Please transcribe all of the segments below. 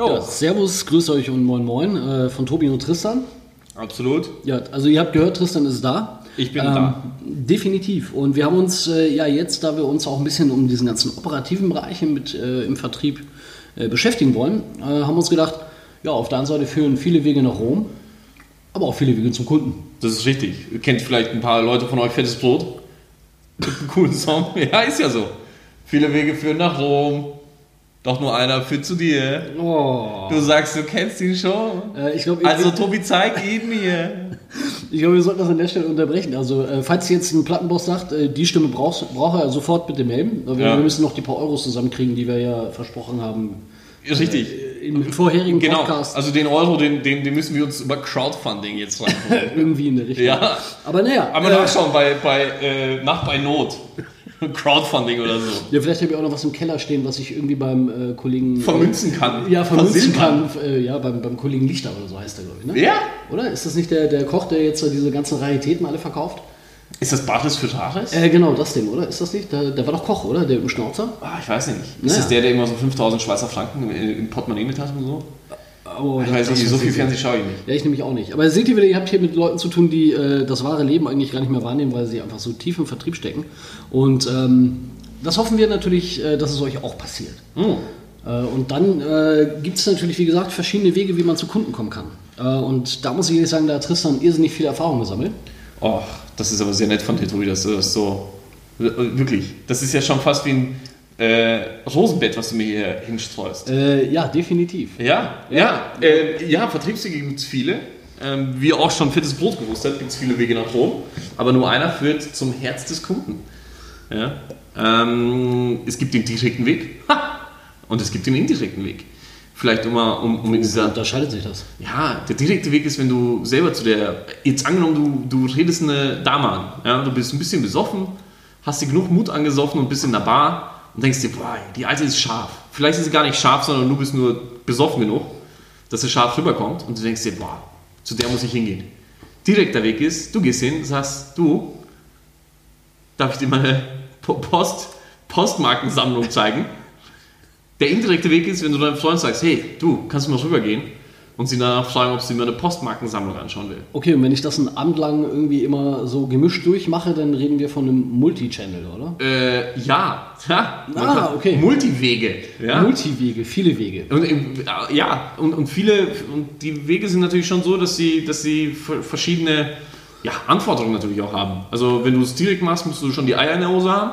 Ja, servus, grüß euch und moin moin äh, von Tobi und Tristan. Absolut. Ja, also ihr habt gehört, Tristan ist da. Ich bin da. Definitiv. Und wir haben uns äh, ja jetzt, da wir uns auch ein bisschen um diesen ganzen operativen Bereich mit, äh, im Vertrieb äh, beschäftigen wollen, äh, haben uns gedacht, ja, auf der einen Seite führen viele Wege nach Rom, aber auch viele Wege zum Kunden. Das ist richtig. Ihr kennt vielleicht ein paar Leute von euch Fettes Brot. Mit einem coolen Song. Ja, ist ja so. Viele Wege führen nach Rom. Doch nur einer führt zu dir. Oh. Du sagst, du kennst ihn schon. Äh, ich glaube, Also Tobi, zeig ihn mir. ich glaub, wir sollten das an der Stelle unterbrechen. Also, äh, falls jetzt ein Plattenboss sagt, äh, die Stimme brauchst, braucht er, sofort bitte melden. Wir, Ja. wir müssen noch die paar Euros zusammenkriegen, die wir ja versprochen haben Richtig. im vorherigen Genau. Podcast. Also den Euro, den, den, den müssen wir uns über Crowdfunding jetzt rein. irgendwie in der Richtung. ja. Aber naja, Aber äh, nachschauen bei, bei äh, Nacht bei Not. Crowdfunding oder so. ja, vielleicht habe ich auch noch was im Keller stehen, was ich irgendwie beim äh, Kollegen. Vermünzen kann. Ja, vermünzen kann. Äh, ja, beim, beim Kollegen Lichter oder so heißt der, glaube ich. Ne? Ja. Oder? Ist das nicht der, der Koch, der jetzt so diese ganzen Raritäten alle verkauft? Ist das Bartes für Tares? Äh, genau, das Ding, oder? Ist das nicht? Der, der war doch Koch, oder? Der dem Schnauzer? Ah, ich weiß nicht. Ist Naja. das der, der immer so 5000 Schweizer Franken im im Portemonnaie mit hat und so? Oh, Ich weiß nicht, so viel Fernsehen schaue ich nicht. Ja, ich nämlich auch nicht. Aber seht ihr wieder, ihr habt hier mit Leuten zu tun, die äh, das wahre Leben eigentlich gar nicht mehr wahrnehmen, weil sie einfach so tief im Vertrieb stecken. Und ähm, das hoffen wir natürlich, äh, dass es euch auch passiert. Hm. Äh, und dann äh, gibt es natürlich, wie gesagt, verschiedene Wege, wie man zu Kunden kommen kann. Äh, und da muss ich ehrlich sagen, da hat Tristan irrsinnig viel Erfahrung gesammelt. Oh, das ist aber sehr nett von dir, Tobi, dass du das so. Wirklich. Das ist ja schon fast wie ein äh, Rosenbett, was du mir hier hinstreust. Äh, ja, definitiv. Ja, ja, äh, ja, Vertriebswege gibt es viele. Ähm, wie auch schon Fettes Brot gewusst hat, gibt es viele Wege nach Rom. Aber nur einer führt zum Herz des Kunden. Ja? Ähm, es gibt den direkten Weg ha! und es gibt den indirekten Weg. Vielleicht immer um, um in dieser Unterscheidet sich das. ja, der direkte Weg ist, wenn du selber zu der, jetzt angenommen, du, du redest eine Dame an, ja, du bist ein bisschen besoffen, hast dir genug Mut angesoffen und bist in der Bar und denkst dir, boah, die Alte ist scharf. Vielleicht ist sie gar nicht scharf, sondern du bist nur besoffen genug, dass sie scharf rüberkommt und du denkst dir, boah, zu der muss ich hingehen. Direkter Weg ist, du gehst hin, sagst, du, darf ich dir meine Po- Post, Postmarkensammlung zeigen? Der indirekte Weg ist, wenn du deinem Freund sagst, hey, du, kannst du mal rübergehen und sie danach fragen, ob sie mir eine Postmarkensammlung anschauen will. Okay, und wenn ich das einen Abend lang irgendwie immer so gemischt durchmache, dann reden wir von einem Multichannel, oder? Äh, ja, ja. Ah, okay. Multiwege. Ja. Multiwege, viele Wege. Und, im- ja, und, und viele, und die Wege sind natürlich schon so, dass sie, dass sie ver- verschiedene ja, Anforderungen natürlich auch haben. Also wenn du es direkt machst, musst du schon die Eier in der Hose haben.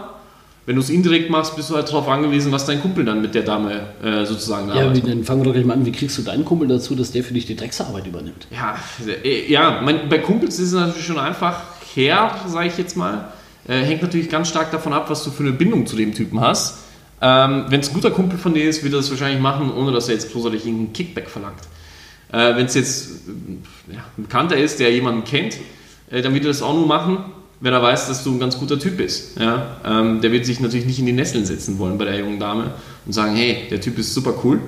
Wenn du es indirekt machst, bist du halt darauf angewiesen, was dein Kumpel dann mit der Dame äh, sozusagen Ja, arbeitet. wie, dann fangen wir doch gleich mal an. Wie kriegst du deinen Kumpel dazu, dass der für dich die Drecksarbeit übernimmt? Ja, äh, ja mein, bei Kumpels ist es natürlich schon einfach her, sage ich jetzt mal. Äh, hängt natürlich ganz stark davon ab, was du für eine Bindung zu dem Typen hast. Ähm, Wenn es ein guter Kumpel von dir ist, wird er das wahrscheinlich machen, ohne dass er jetzt großartig einen Kickback verlangt. Äh, Wenn es jetzt äh, ja, ein Bekannter ist, der jemanden kennt, äh, dann wird er das auch nur machen, wenn er weiß, dass du ein ganz guter Typ bist. Ja? Ähm, der wird sich natürlich nicht in die Nesseln setzen wollen bei der jungen Dame und sagen, hey, der Typ ist super cool,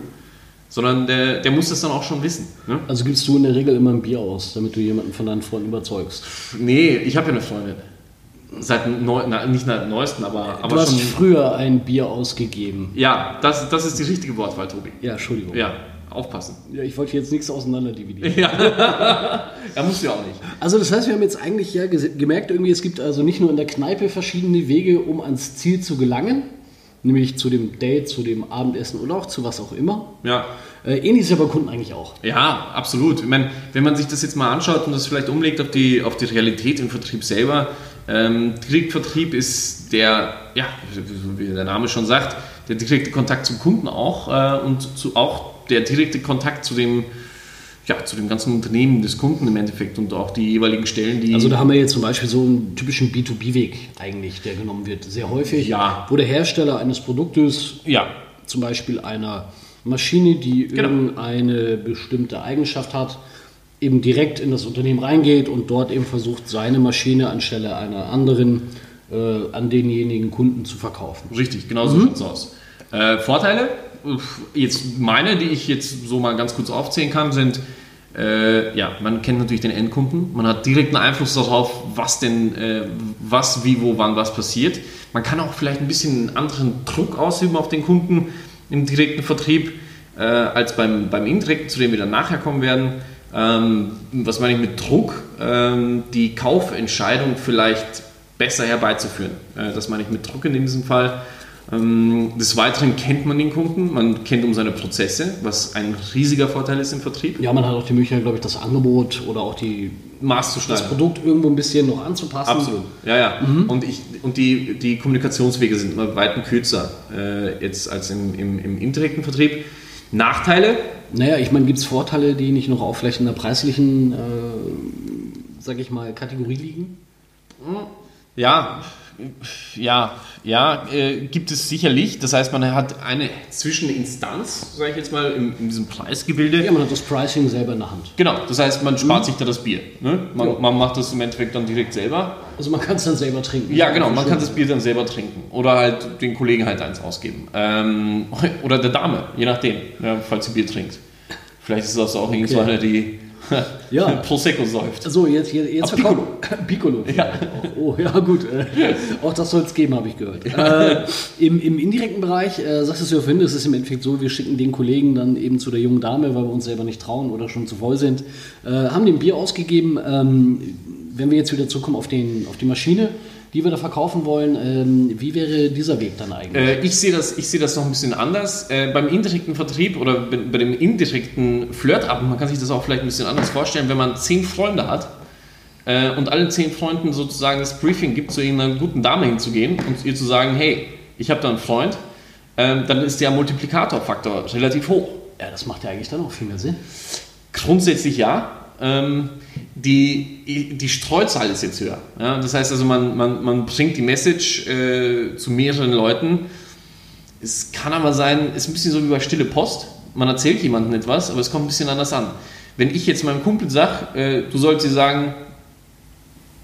sondern der, der muss das dann auch schon wissen. Ne? Also gibst du in der Regel immer ein Bier aus, damit du jemanden von deinen Freunden überzeugst. Nee, ich habe ja eine Freundin. Seit neu, na, nicht seit neuesten, aber, du aber hast schon. früher ein Bier ausgegeben. Ja, das, das ist die richtige Wortwahl, Tobi. Ja, Entschuldigung. Ja, aufpassen. Ja, ich wollte jetzt nichts auseinander dividieren. Ja, musst du ja auch nicht. Also das heißt, wir haben jetzt eigentlich ja gemerkt, irgendwie es gibt also nicht nur in der Kneipe verschiedene Wege, um ans Ziel zu gelangen, nämlich zu dem Date, zu dem Abendessen oder auch zu was auch immer. Ja. Äh, ähnlich ist ja bei Kunden eigentlich auch. Ja, absolut. Ich meine, wenn man sich das jetzt mal anschaut und das vielleicht umlegt auf die, auf die Realität im Vertrieb selber, ähm, Direktvertrieb ist der, ja, wie der Name schon sagt, der direkte Kontakt zum Kunden auch äh, und zu, auch der direkte Kontakt zu dem, ja, zu dem ganzen Unternehmen des Kunden im Endeffekt und auch die jeweiligen Stellen, die. Also da haben wir jetzt zum Beispiel so einen typischen B2B-Weg eigentlich, der genommen wird, sehr häufig. Ja. Wo der Hersteller eines Produktes, ja, zum Beispiel einer Maschine, die Genau. irgendeine bestimmte Eigenschaft hat, eben direkt in das Unternehmen reingeht und dort eben versucht, seine Maschine anstelle einer anderen äh, an denjenigen Kunden zu verkaufen. Richtig, genau so schaut's aus. Äh, Vorteile, jetzt meine, die ich jetzt so mal ganz kurz aufzählen kann, sind, äh, ja, man kennt natürlich den Endkunden, man hat direkten Einfluss darauf, was denn, äh, was, wie, wo, wann, was passiert. Man kann auch vielleicht ein bisschen einen anderen Druck ausüben auf den Kunden im direkten Vertrieb. äh, als beim, beim Indirekten, zu dem wir dann nachher kommen werden. Ähm, was meine ich mit Druck? Ähm, die Kaufentscheidung vielleicht besser herbeizuführen. Äh, das meine ich mit Druck in diesem Fall. Ähm, des Weiteren kennt man den Kunden, man kennt um seine Prozesse, was ein riesiger Vorteil ist im Vertrieb. Ja, man hat auch die Möglichkeit, glaube ich, das Angebot oder auch die, Maß zu das schneiden. Produkt irgendwo ein bisschen noch anzupassen. Absolut. Ja, ja. Und, ich, und die, die Kommunikationswege sind immer weit kürzer äh, jetzt als im, im, im indirekten Vertrieb. Nachteile? Naja, ich meine, gibt es Vorteile, die nicht noch auf vielleicht einer preislichen, äh, sag ich mal, Kategorie liegen? Ja, ja, ja, äh, gibt es sicherlich. Das heißt, man hat eine Zwischeninstanz, sage ich jetzt mal, in, in diesem Preisgebilde. Ja, man hat das Pricing selber in der Hand. Genau, das heißt, man spart sich da das Bier. Ne? Man, Ja. man macht das im Endeffekt dann direkt selber. Also man kann es dann selber trinken. Ja, genau, man kann das Bier dann selber trinken. Oder halt den Kollegen halt eins ausgeben. Ähm, oder der Dame, je nachdem, ja, falls sie Bier trinkt. Vielleicht ist das auch so eine, die Ja. Prosecco säuft. So, jetzt, jetzt, jetzt Piccolo. Piccolo. Ja. Oh, ja, gut. Äh, auch das soll es geben, habe ich gehört. Äh, im, Im indirekten Bereich, äh, sagtest du ja vorhin, es ist im Endeffekt so, wir schicken den Kollegen dann eben zu der jungen Dame, weil wir uns selber nicht trauen oder schon zu voll sind, äh, haben dem Bier ausgegeben. Ähm, wenn wir jetzt wieder zurückkommen auf, den, auf die Maschine, die wir da verkaufen wollen, ähm, wie wäre dieser Weg dann eigentlich? Äh, ich sehe das, ich sehe das noch ein bisschen anders. Äh, beim indirekten Vertrieb oder bei, bei dem indirekten Flirtabend, man kann sich das auch vielleicht ein bisschen anders vorstellen, wenn man zehn Freunde hat äh, und allen zehn Freunden sozusagen das Briefing gibt, zu irgendeiner guten Dame hinzugehen und ihr zu sagen, hey, ich habe da einen Freund, ähm, dann ist der Multiplikatorfaktor relativ hoch. ja, das macht ja eigentlich dann auch viel mehr Sinn. Grundsätzlich ja. Ähm, die, die Streuzahl ist jetzt höher. Ja? Das heißt also, man, man, man bringt die Message äh, zu mehreren Leuten. Es kann aber sein, ist ein bisschen so wie bei Stille Post. Man erzählt jemandem etwas, aber es kommt ein bisschen anders an. Wenn ich jetzt meinem Kumpel sage, äh, du sollst ihr sagen,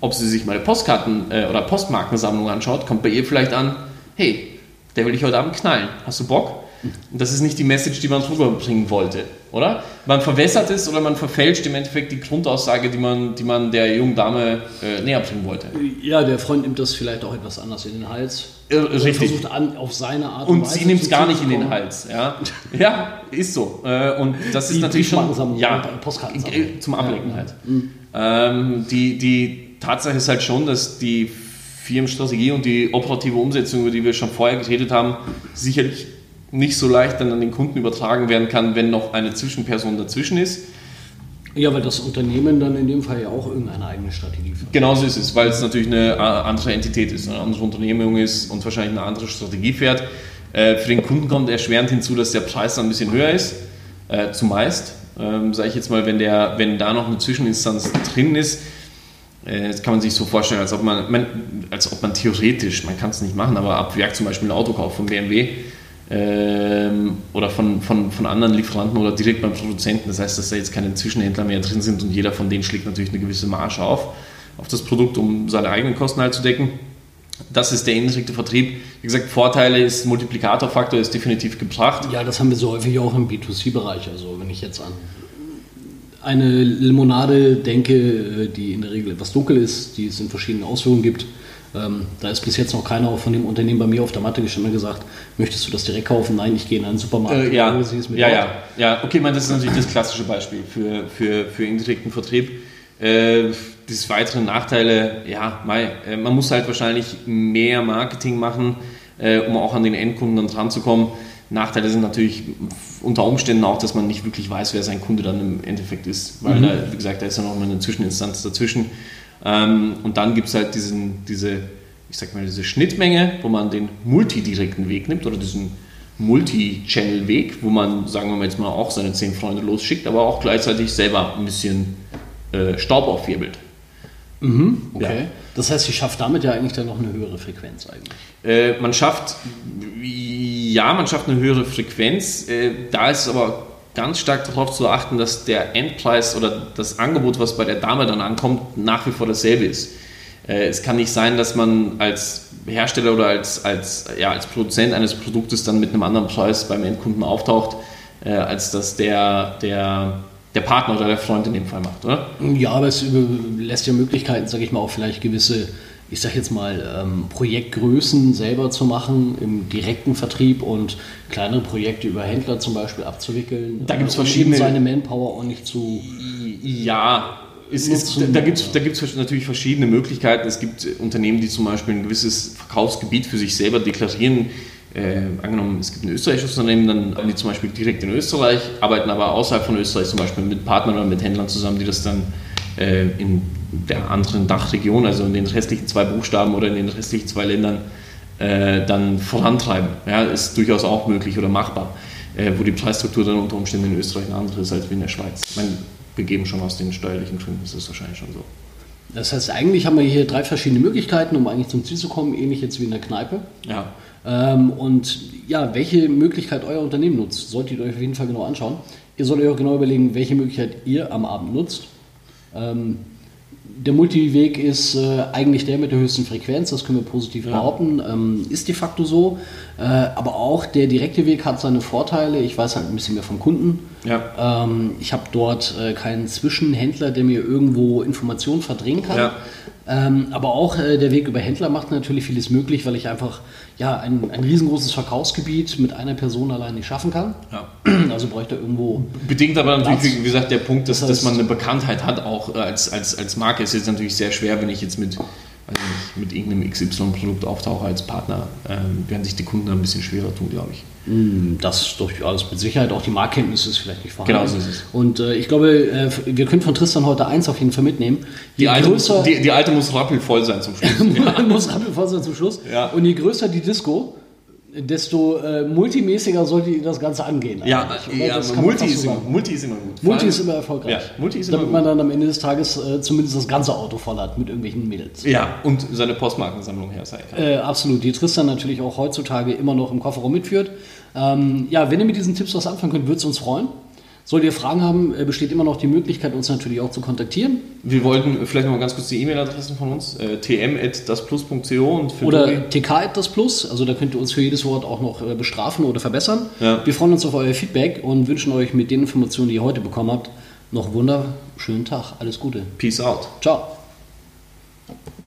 ob sie sich meine Postkarten äh, oder Postmarkensammlung anschaut, kommt bei ihr vielleicht an, hey, der will dich heute Abend knallen. Hast du Bock? Und das ist nicht die Message, die man rüberbringen wollte, oder? Man verwässert es oder man verfälscht im Endeffekt die Grundaussage, die man, die man der jungen Dame äh, näher bringen wollte. Ja, der Freund nimmt das vielleicht auch etwas anders in den Hals. Äh, richtig. Versucht an, auf seine Art und, Und Weise sie nimmt es gar nicht in den. Hals. Ja, ja ist so. Äh, Und das ist Die natürlich schon ja, und Postkartensammlung. äh, zum Ablenken halt. Ähm, die, die Tatsache ist halt schon, dass die Firmenstrategie und die operative Umsetzung, über die wir schon vorher geredet haben, sicherlich nicht so leicht dann an den Kunden übertragen werden kann, wenn noch eine Zwischenperson dazwischen ist. Ja, weil das Unternehmen dann in dem Fall ja auch irgendeine eigene Strategie fährt. Genauso ist es, weil es natürlich eine äh, andere Entität ist, eine andere Unternehmung ist und wahrscheinlich eine andere Strategie fährt. Äh, Für den Kunden kommt erschwerend hinzu, dass der Preis dann ein bisschen höher ist, äh, zumeist. Ähm, Sage ich jetzt mal, wenn, der, wenn da noch eine Zwischeninstanz drin ist, das kann man sich so vorstellen, als ob man, man, als ob man theoretisch, man kann es nicht machen, aber ab Werk zum Beispiel ein Auto kauft von BMW ähm, oder von, von, von anderen Lieferanten oder direkt beim Produzenten. Das heißt, dass da jetzt keine Zwischenhändler mehr drin sind und jeder von denen schlägt natürlich eine gewisse Marge auf, auf das Produkt, um seine eigenen Kosten halt zu decken. Das ist der indirekte Vertrieb. Wie gesagt, Vorteile ist, Multiplikatorfaktor ist definitiv gebracht. Ja, das haben wir so häufig auch im B2C-Bereich. Also wenn ich jetzt an eine Limonade denke, äh, die in der Regel etwas dunkel ist, die es in verschiedenen Ausführungen gibt, ähm, da ist bis jetzt noch keiner von dem Unternehmen bei mir auf der Matte gestanden und gesagt, möchtest du das direkt kaufen? Nein, ich gehe in einen Supermarkt. Äh, ja, ja, ja, ja. Okay, meine, das ist natürlich das klassische Beispiel für, für, für indirekten Vertrieb. Äh, des weiteren Nachteile, ja, mei, äh, man muss halt wahrscheinlich mehr Marketing machen, äh, um auch an den Endkunden dann dran zu kommen. Nachteile sind natürlich unter Umständen auch, dass man nicht wirklich weiß, wer sein Kunde dann im Endeffekt ist, weil da, wie gesagt, da ist ja noch mal eine Zwischeninstanz dazwischen. Ähm, und dann gibt es halt diesen, diese, ich sag mal, diese Schnittmenge, wo man den multidirekten Weg nimmt oder diesen Multi-Channel-Weg, wo man, sagen wir mal jetzt mal, auch seine zehn Freunde losschickt, aber auch gleichzeitig selber ein bisschen äh, Staub aufwirbelt. Okay. Das heißt, ich schaffe damit ja eigentlich dann noch eine höhere Frequenz eigentlich. Äh, man schafft, ja, man schafft eine höhere Frequenz. Äh, da ist es aber ganz stark darauf zu achten, dass der Endpreis oder das Angebot, was bei der Dame dann ankommt, nach wie vor dasselbe ist. Äh, es kann nicht sein, dass man als Hersteller oder als, als, ja, als Produzent eines Produktes dann mit einem anderen Preis beim Endkunden auftaucht, äh, als dass der, der, der Partner oder der Freund in dem Fall macht, oder? Ja, aber es lässt ja Möglichkeiten, sage ich mal, auch vielleicht gewisse ich sag jetzt mal, ähm, Projektgrößen selber zu machen im direkten Vertrieb und kleinere Projekte über Händler zum Beispiel abzuwickeln. Da gibt's äh, um verschiedene- seine Manpower auch nicht zu. Ja, es ist, Nutzen. da gibt es da gibt's natürlich verschiedene Möglichkeiten. Es gibt Unternehmen, die zum Beispiel ein gewisses Verkaufsgebiet für sich selber deklarieren. Äh, angenommen, es gibt ein österreichisches Unternehmen, dann haben die zum Beispiel direkt in Österreich, arbeiten aber außerhalb von Österreich zum Beispiel mit Partnern oder mit Händlern zusammen, die das dann äh, in der anderen Dachregion, also in den restlichen zwei Buchstaben oder in den restlichen zwei Ländern, äh, dann vorantreiben. Ja, ist durchaus auch möglich oder machbar, äh, wo die Preisstruktur dann unter Umständen in Österreich eine andere ist als wie in der Schweiz. Ich meine, wir geben schon aus den steuerlichen Gründen, das ist wahrscheinlich schon so. Das heißt, eigentlich haben wir hier drei verschiedene Möglichkeiten, um eigentlich zum Ziel zu kommen, ähnlich jetzt wie in der Kneipe. Ja, Ähm, und ja, welche Möglichkeit euer Unternehmen nutzt, solltet ihr euch auf jeden Fall genau anschauen. Ihr solltet euch auch genau überlegen, welche Möglichkeit ihr am Abend nutzt. Ähm, der Multiweg ist äh, eigentlich der mit der höchsten Frequenz, das können wir positiv behaupten. Ähm, ist de facto so. Äh, aber auch der direkte Weg hat seine Vorteile. Ich weiß halt ein bisschen mehr vom Kunden. ja, Ähm, ich habe dort äh, keinen Zwischenhändler, der mir irgendwo Informationen verdrehen kann. Ja. Ähm, aber auch äh, der Weg über Händler macht natürlich vieles möglich, weil ich einfach ja, ein, ein riesengroßes Verkaufsgebiet mit einer Person allein nicht schaffen kann. ja. Also bräuchte irgendwo. Bedingt aber natürlich, Platz. wie gesagt, der Punkt, dass, Das heißt- dass man eine Bekanntheit hat, auch äh, als, als, als Marke, ist jetzt natürlich sehr schwer, wenn ich jetzt mit, nicht, mit irgendeinem XY-Produkt auftauche als Partner, ähm, werden sich die Kunden da ein bisschen schwerer tun, glaube ich. mh, Das durchaus mit Sicherheit. Auch die Marktkenntnis ist vielleicht nicht vorhanden. Genau so ist es. Und äh, ich glaube, äh, wir können von Tristan heute eins auf jeden Fall mitnehmen. Die alte, muss, größer- die, die alte muss rappelvoll sein zum Schluss. muss rappelvoll sein zum Schluss. Ja. Und je größer die Disco, desto äh, multimäßiger sollte ihr das Ganze angehen. ja, ja Multi, ist immer. Multi ist immer gut. Multi ist immer erfolgreich. Ja, Multi ist immer Damit gut. man dann am Ende des Tages äh, zumindest das ganze Auto voll hat mit irgendwelchen Mädels. Ja, und seine Postmarkensammlung herzeigen kann. Äh, absolut, die Tristan natürlich auch heutzutage immer noch im Kofferraum mitführt. Ähm, ja, wenn ihr mit diesen Tipps was anfangen könnt, würde es uns freuen. Solltet ihr Fragen haben, äh, besteht immer noch die Möglichkeit, uns natürlich auch zu kontaktieren. Wir wollten vielleicht noch mal ganz kurz die E-Mail-Adressen von uns, äh, tm.dasplus.co und für Oder Dori- tk das Plus, also da könnt ihr uns für jedes Wort auch noch äh, bestrafen oder verbessern. Ja. Wir freuen uns auf euer Feedback und wünschen euch mit den Informationen, die ihr heute bekommen habt, noch einen wunderschönen Tag. Alles Gute. Peace out. Ciao.